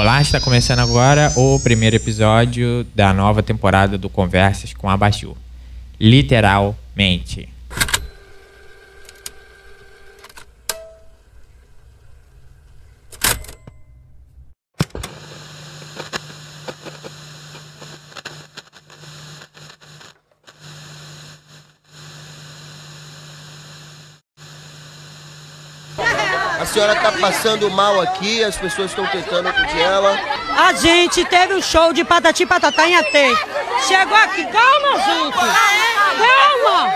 Olá, está começando agora o primeiro episódio da nova temporada do Conversas com a Baju. Literalmente. A senhora tá passando mal aqui, as pessoas estão tentando acudir ela. A gente teve um show de patati patatá em Atê. Chegou aqui, calma, gente. Calma.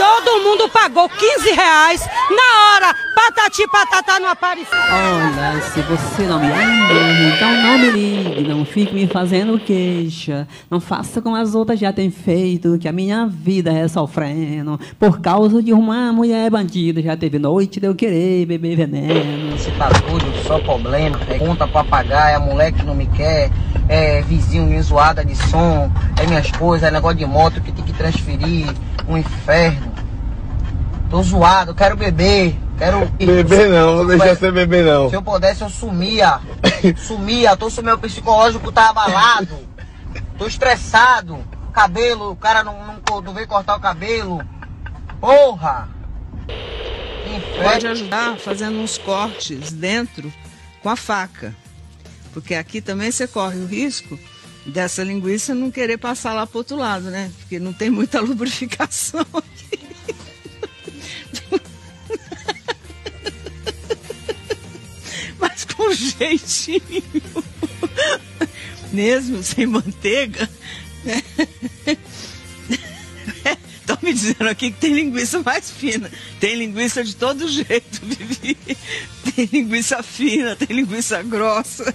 Todo mundo pagou 15 reais na hora. Patati patatá não apareceu. Olha, se você não me ama, então não me ligue, não fique me fazendo queixa. Não faça como as outras já têm feito, que a minha vida é sofrendo. Por causa de uma mulher bandida, já teve noite de eu querer beber veneno. Esse bagulho só problema, é conta pra pagar, é a mulher que não me quer, é vizinho me zoada de som, é minhas coisas, é negócio de moto que tem que transferir, um inferno. Tô zoado, quero beber, quero... Bebê não, vou deixar você beber não. Se eu pudesse eu sumia, sumia, tô meu psicológico tá abalado, tô estressado, cabelo, o cara não, não, não veio cortar o cabelo, porra! Pode ajudar fazendo uns cortes dentro com a faca. Porque aqui também você corre o risco dessa linguiça não querer passar lá pro outro lado, né? Porque não tem muita lubrificação aqui. Jeitinho. Mesmo sem manteiga. né? Estão me dizendo aqui que tem linguiça mais fina. Tem linguiça de todo jeito, Vivi. Tem linguiça fina, tem linguiça grossa.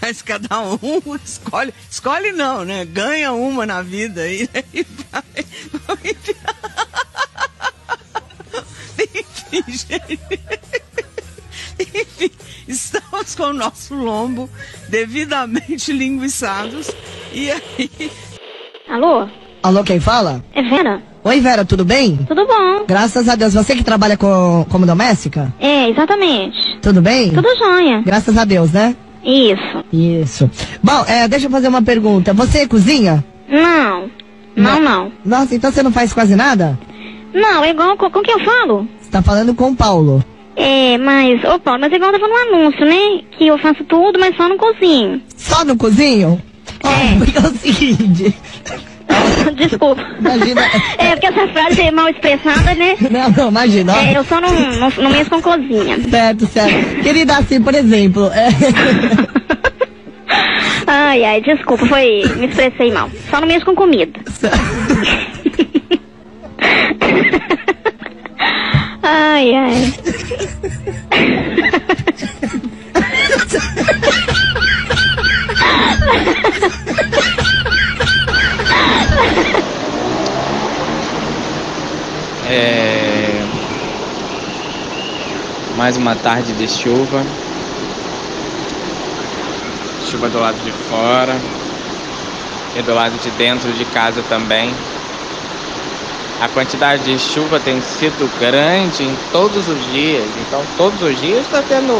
Mas cada um escolhe. Escolhe não, né? Ganha uma na vida. Né? E vai. Enfim, gente. Com o nosso lombo devidamente linguiçados. E aí. Alô? Alô, quem fala? É Vera? Oi, Vera, tudo bem? Tudo bom? Graças a Deus. Você que trabalha com, como doméstica? É, exatamente. Tudo bem? Tudo jóia. Graças a Deus, né? Isso. Isso. Bom, é, deixa eu fazer uma pergunta. Você cozinha? Não. Não, não. Nossa, então você não faz quase nada? Não, é igual com, com quem eu falo? Você tá falando com o Paulo. É, mas, ô Paulo, mas igual eu tava no anúncio, né? Que eu faço tudo, mas só no cozinho. Só no cozinho? Ó, É. porque é o seguinte. Desculpa. Imagina. É, porque essa frase é mal expressada, né? Não, não, imagina. ó. É, eu só não, não, não mexo com cozinha. Certo, certo. Querida, assim, por exemplo. é, Ai, ai, desculpa, foi. Me expressei mal. Só não mexo com comida. Ai, ai. É... Mais uma tarde de chuva. Chuva do lado de fora. E do lado de dentro de casa também. A quantidade de chuva tem sido grande em todos os dias. Então todos os dias está tendo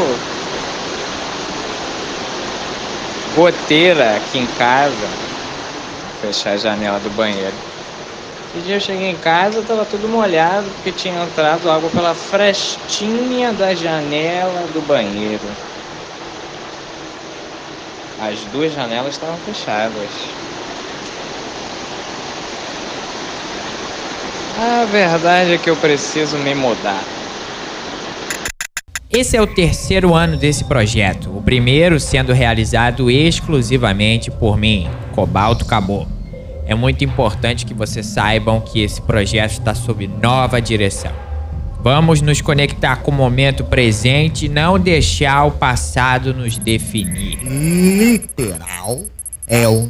goteira aqui em casa. Vou fechar a janela do banheiro. Esse dia eu cheguei em casa, tava tudo molhado, porque tinha entrado água pela frestinha da janela do banheiro. As duas janelas estavam fechadas. A verdade é que eu preciso me mudar. Esse é o terceiro ano desse projeto, o primeiro sendo realizado exclusivamente por mim, Cobalto Cabô. É muito importante que vocês saibam que esse projeto está sob nova direção. Vamos nos conectar com o momento presente e não deixar o passado nos definir. Literal é um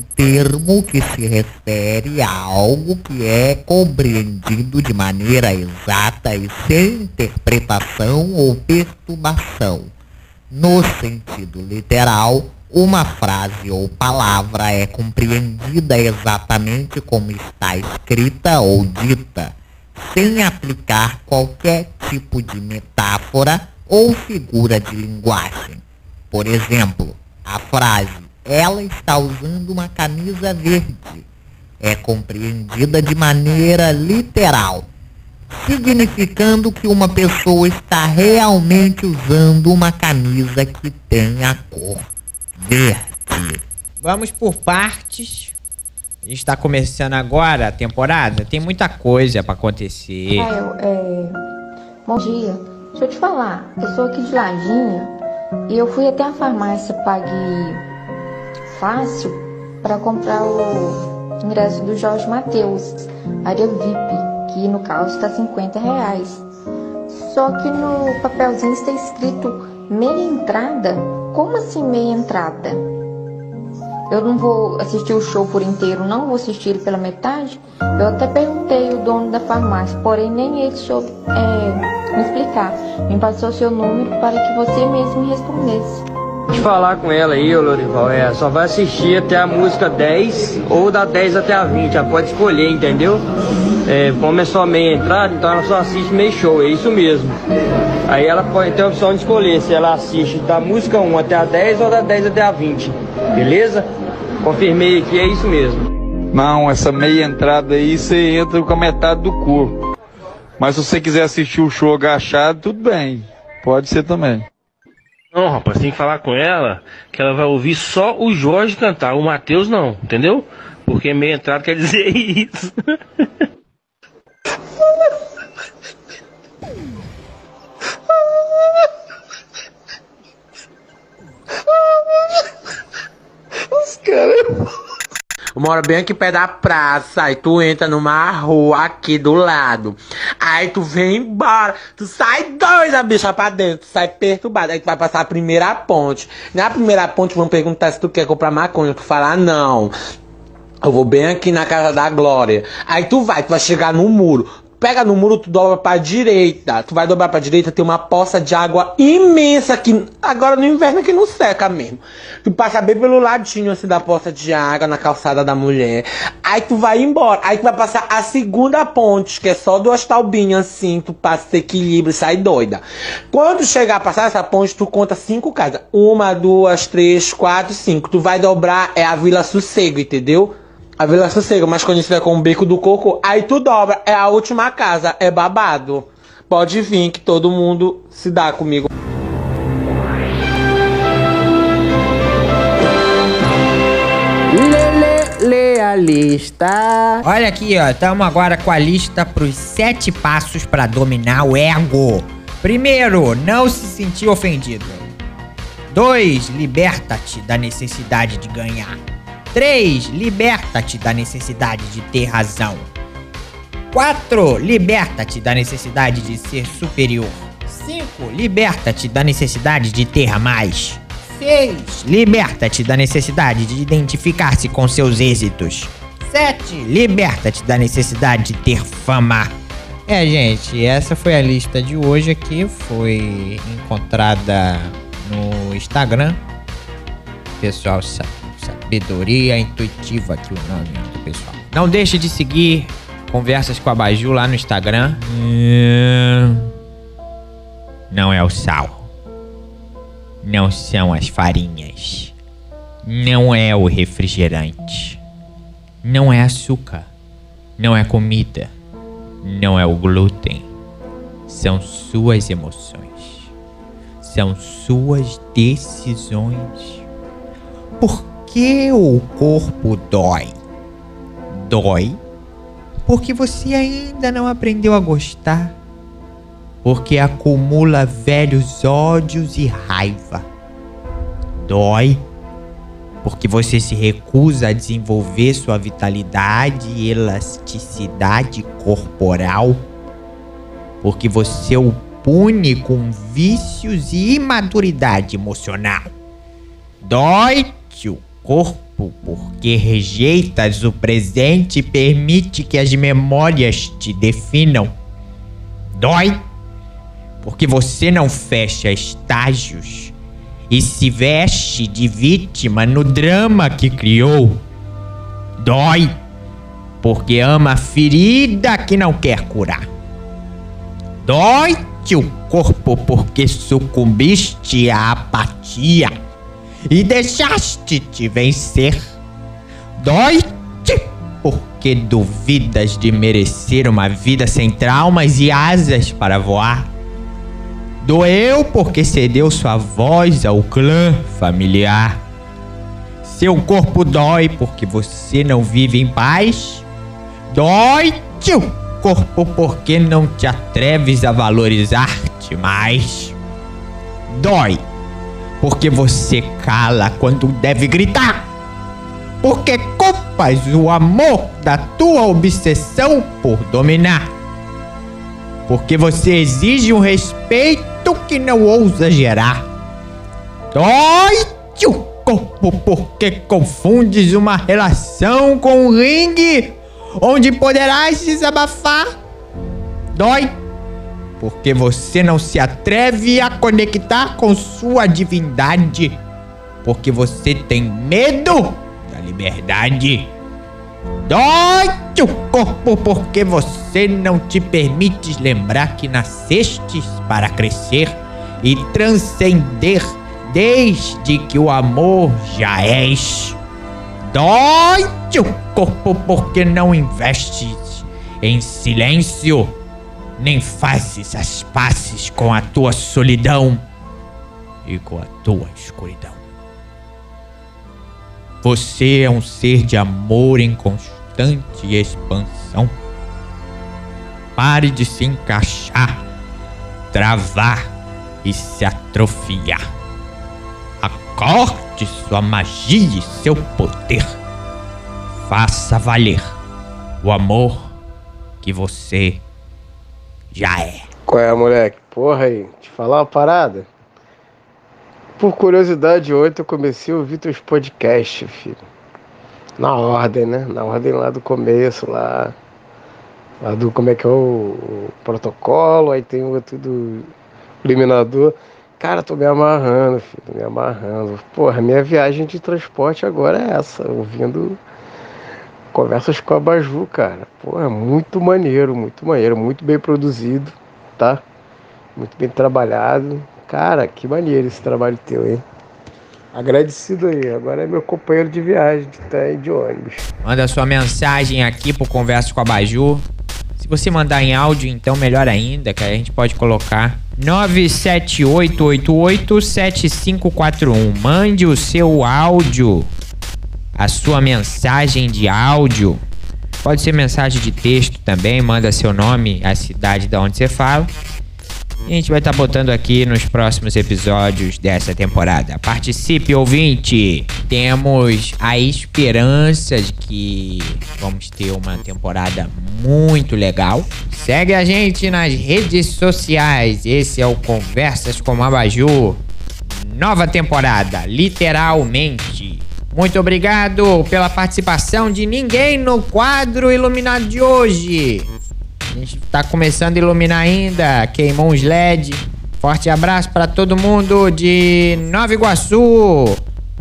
termo que se refere a algo que é compreendido de maneira exata e sem interpretação ou perturbação. No sentido literal, uma frase ou palavra é compreendida exatamente como está escrita ou dita, sem aplicar qualquer tipo de metáfora ou figura de linguagem. Por exemplo, A frase ela está usando uma camisa verde é compreendida de maneira literal, significando que uma pessoa está realmente usando uma camisa que tem a cor verde. Vamos por partes. A gente tá começando agora a temporada, tem muita coisa pra acontecer. Rael, é... Bom dia. Deixa eu te falar, eu sou aqui de Lajinha e eu fui até a farmácia Pague Fácil para comprar o ingresso do Jorge Matheus, área VIP, que no caso está 50 reais. Só que no papelzinho está escrito meia entrada. Como assim meia entrada? Eu não vou assistir o show por inteiro, não vou assistir pela metade. Eu até perguntei o dono da farmácia, porém nem ele soube é, me explicar. Me passou seu número para que você mesmo me respondesse. Te falar com ela aí, ô Lorival, é, só vai assistir até a música 10 ou da 10 até a 20, ela pode escolher, entendeu? É, como é só meia entrada, então ela só assiste meio show, é isso mesmo. Aí ela pode ter a opção de escolher se ela assiste da música 1 até a 10 ou da 10 até a 20, beleza? Confirmei aqui, é isso mesmo. Não, essa meia entrada aí você entra com a metade do corpo. Mas se você quiser assistir o show agachado, tudo bem. Pode ser também. Não, rapaz, tem que falar com ela que ela vai ouvir só o Jorge cantar, o Matheus não, entendeu? Porque meia entrada quer dizer isso. Os caras. Eu moro bem aqui perto da praça, aí tu entra numa rua aqui do lado. Aí tu vem embora, tu sai doida, bicha, pra dentro, tu sai perturbado. Aí tu vai passar a primeira ponte. Na primeira ponte vão perguntar se tu quer comprar maconha. Tu fala, não. Eu vou bem aqui na casa da Glória. Aí tu vai, tu vai chegar no muro pega no muro, tu dobra pra direita. Tu vai dobrar pra direita, tem uma poça de água imensa que agora no inverno é que não seca mesmo. Tu passa bem pelo ladinho assim da poça de água na calçada da mulher. Aí tu vai embora. Aí tu vai passar a segunda ponte, que é só duas taubinhas assim, tu passa esse equilíbrio sai doida. Quando chegar a passar essa ponte, tu conta cinco casas. Uma, duas, três, quatro, cinco. Tu vai dobrar, é a Vila Sossego, entendeu? A Vila Sossego, mais conhecida como Beco do Coco. Aí tu dobra, é a última casa, é babado. Pode vir que todo mundo se dá comigo. Lê, lê, lê a lista. Olha aqui, ó. Estamos agora com a lista pros sete passos para dominar o ego. Primeiro, não se sentir ofendido. Dois, liberta-te da necessidade de ganhar. 3. Liberta-te da necessidade de ter razão. 4. Liberta-te da necessidade de ser superior. 5. Liberta-te da necessidade de ter mais. 6. Liberta-te da necessidade de identificar-se com seus êxitos. 7. Liberta-te da necessidade de ter fama. É, gente, essa foi a lista de hoje aqui. Foi encontrada no Instagram. Pessoal, sabe Sabedoria Intuitiva aqui o nome do pessoal. Não deixe de seguir Conversas com a Baju lá no Instagram. Não é o sal. Não são as farinhas. Não é o refrigerante. Não é açúcar. Não é comida. Não é o glúten. São suas emoções. São suas decisões. Por que o corpo dói? Dói porque você ainda não aprendeu a gostar, porque acumula velhos ódios e raiva. Dói porque você se recusa a desenvolver sua vitalidade e elasticidade corporal, porque você o pune com vícios e imaturidade emocional. Dói-te o corpo porque rejeitas o presente e permite que as memórias te definam. Dói porque você não fecha estágios e se veste de vítima no drama que criou. Dói porque ama a ferida que não quer curar. Dói-te o corpo porque sucumbiste à apatia e deixaste-te vencer. Dói-te porque duvidas de merecer uma vida sem traumas e asas para voar. Doeu porque cedeu sua voz ao clã familiar. Seu corpo dói porque você não vive em paz. Dói-te o corpo porque não te atreves a valorizar-te mais. Dói porque você cala quando deve gritar. Porque culpas o amor da tua obsessão por dominar. Porque você exige um respeito que não ousa gerar. Dói-te o corpo porque confundes uma relação com um ringue onde poderás desabafar. Dói porque você não se atreve a conectar com sua divindade, porque você tem medo da liberdade. Dói o corpo porque você não te permites lembrar que nascestes para crescer e transcender desde que o amor já és. Dói o corpo porque não investes em silêncio nem fazes as pazes com a tua solidão e com a tua escuridão. Você é um ser de amor em constante expansão. Pare de se encaixar, travar e se atrofiar. Acorde sua magia e seu poder. Faça valer o amor que você já é. Qual é, moleque? Porra aí, te falar uma parada? Por curiosidade, ontem eu comecei a ouvir teus podcasts, filho. Na ordem, né? Na ordem lá do começo, lá. Lá do como é que é o, o protocolo, aí tem o outro do eliminador. Cara, tô me amarrando, filho, me amarrando. Porra, minha viagem de transporte agora é essa, ouvindo conversas com a Baju, cara. Porra, muito maneiro, muito maneiro, muito bem produzido, tá? Muito bem trabalhado. Cara, que maneiro esse trabalho teu, hein? Agradecido aí. Agora é meu companheiro de viagem, que tá aí de ônibus. Manda sua mensagem aqui pro Conversa com a Baju. Se você mandar em áudio, então melhor ainda, que a gente pode colocar 978887541. Mande o seu áudio, a sua mensagem de áudio. Pode ser mensagem de texto também, manda seu nome, a cidade da onde você fala. E a gente vai estar botando aqui nos próximos episódios dessa temporada. Participe, ouvinte! Temos a esperança de que vamos ter uma temporada muito legal. Segue a gente nas redes sociais. Esse é o Conversas com Abaju. Nova temporada, literalmente. Muito obrigado pela participação de ninguém no quadro iluminado de hoje. A gente tá começando a iluminar ainda, queimou uns LED. Forte abraço para todo mundo de Nova Iguaçu,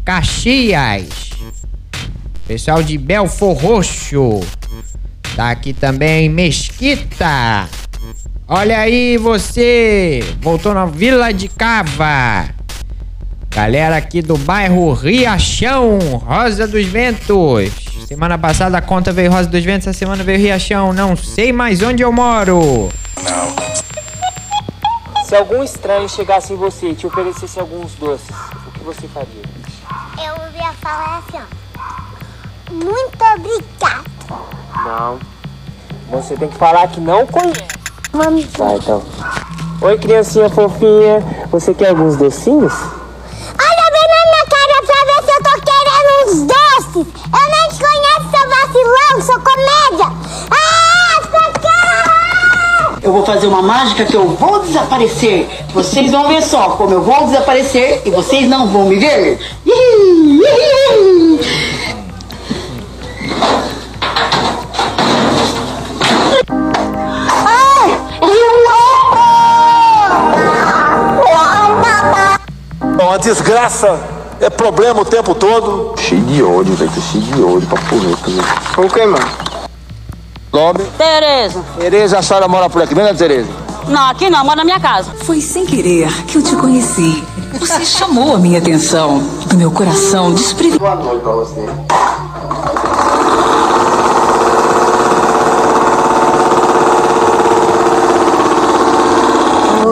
Caxias, pessoal de Belfor Roxo. Tá aqui também Mesquita. Olha aí você, voltou na Vila de Cava. Galera aqui do bairro Riachão, Rosa dos Ventos. Semana passada a conta veio Rosa dos Ventos, essa semana veio Riachão. Não sei mais onde eu moro. Se algum estranho chegasse em você e te oferecesse alguns doces, o que você faria? Eu ia falar assim, ó. Muito obrigado. Não. Você tem que falar que não conhece. Vamos Vai então. Oi, criancinha fofinha. Você quer alguns docinhos? Vacilão, sou comédia. Ah! Eu vou fazer uma mágica que eu vou desaparecer. Vocês vão ver só como eu vou desaparecer e vocês não vão me ver. Uma desgraça, é problema o tempo todo. Cheio de ódio, velho, tô cheio de ódio pra porra. Com quem, mano? Nome? Tereza. Tereza, a senhora mora por aqui, não é, Tereza? Não, aqui não, mora na minha casa. Foi sem querer que eu te conheci. Você chamou a minha atenção, do meu coração desprevenido. Boa noite pra você.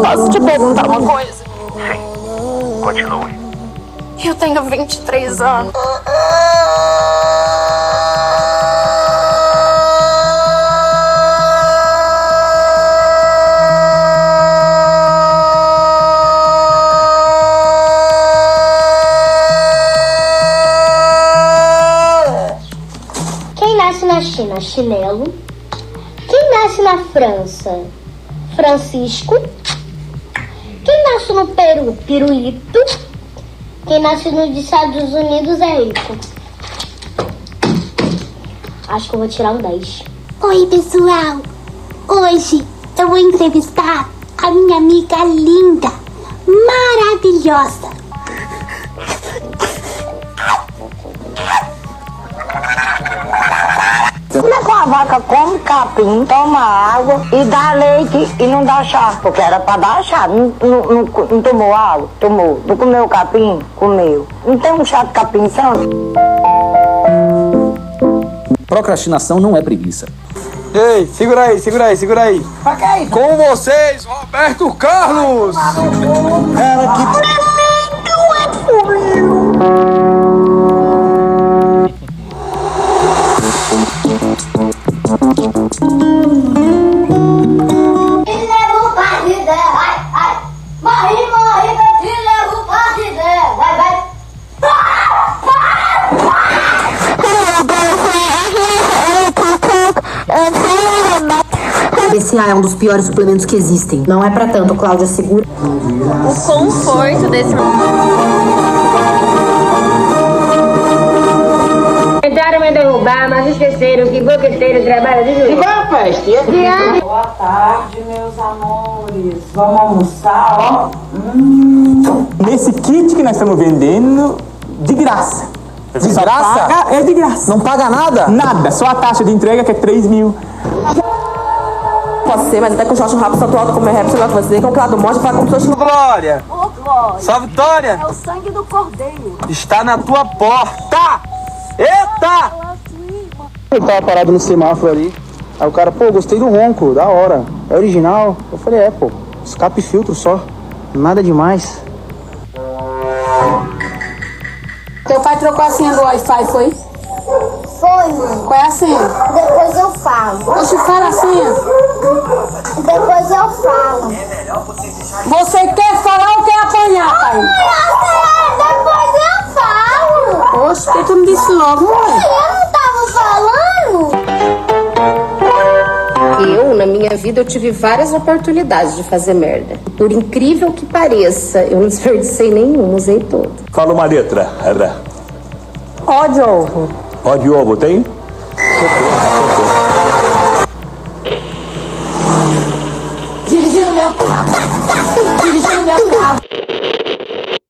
Posso te perguntar uma coisa? Sim. Continue. Eu tenho 23 anos. Quem nasce na China? Chinelo. Quem nasce na França? Francisco. Quem nasce no Peru? Pirulito. Quem nasce nos Estados Unidos é rico. Acho que eu vou tirar um 10. Oi, pessoal. Hoje eu vou entrevistar a minha amiga linda, maravilhosa. Como é que uma vaca come capim, toma água e dá leite e não dá chá? Porque era pra dar chá. Não, não, não, não tomou água? Tomou. Não comeu capim? Comeu. Não tem um chá de capim, sabe? Procrastinação não é preguiça. Ei, segura aí, segura aí, segura aí. Com vocês, Roberto Carlos! Cara, que. BCA é um dos piores suplementos que existem. Não é pra tanto, Cláudia, segura. O conforto desse. Tentaram me derrubar, mas esqueceram que boqueteiro trabalha de joelho. Igual a peste. Diane. Boa tarde, meus amores. Vamos almoçar, ó. Hum. Nesse kit que nós estamos vendendo, de graça. De graça? paga- é de graça. Não paga nada? Nada, só a taxa de entrega que é 3 mil. Pode ser, mas até que o Jorge Rabo tanto alto como é rap, você vai dizer que é o Clado Monte fala como se fosse Glória! Ô, Glória. Só vitória! É o sangue do cordeiro. Está na tua porta! Eita! Eu tava parado no semáforo ali. Aí o cara, pô, gostei do ronco, da hora. É original? Eu falei, é, pô. Escape filtro só. Nada demais. Teu pai trocou a senha do Wi-Fi, foi? Foi, mãe. Qual é a senha? Depois eu falo. Oxe, fala a senha. Depois eu falo. Você quer falar ou quer apanhar, pai? Depois eu falo. Oxe, por que tu não disse logo, mãe? Eu não tava falando. Eu, na minha vida, eu tive várias oportunidades de fazer merda. Por incrível que pareça, eu não desperdicei nenhum, usei todo. Fala uma letra. Era. Ó de ovo. Ó de ovo, tem?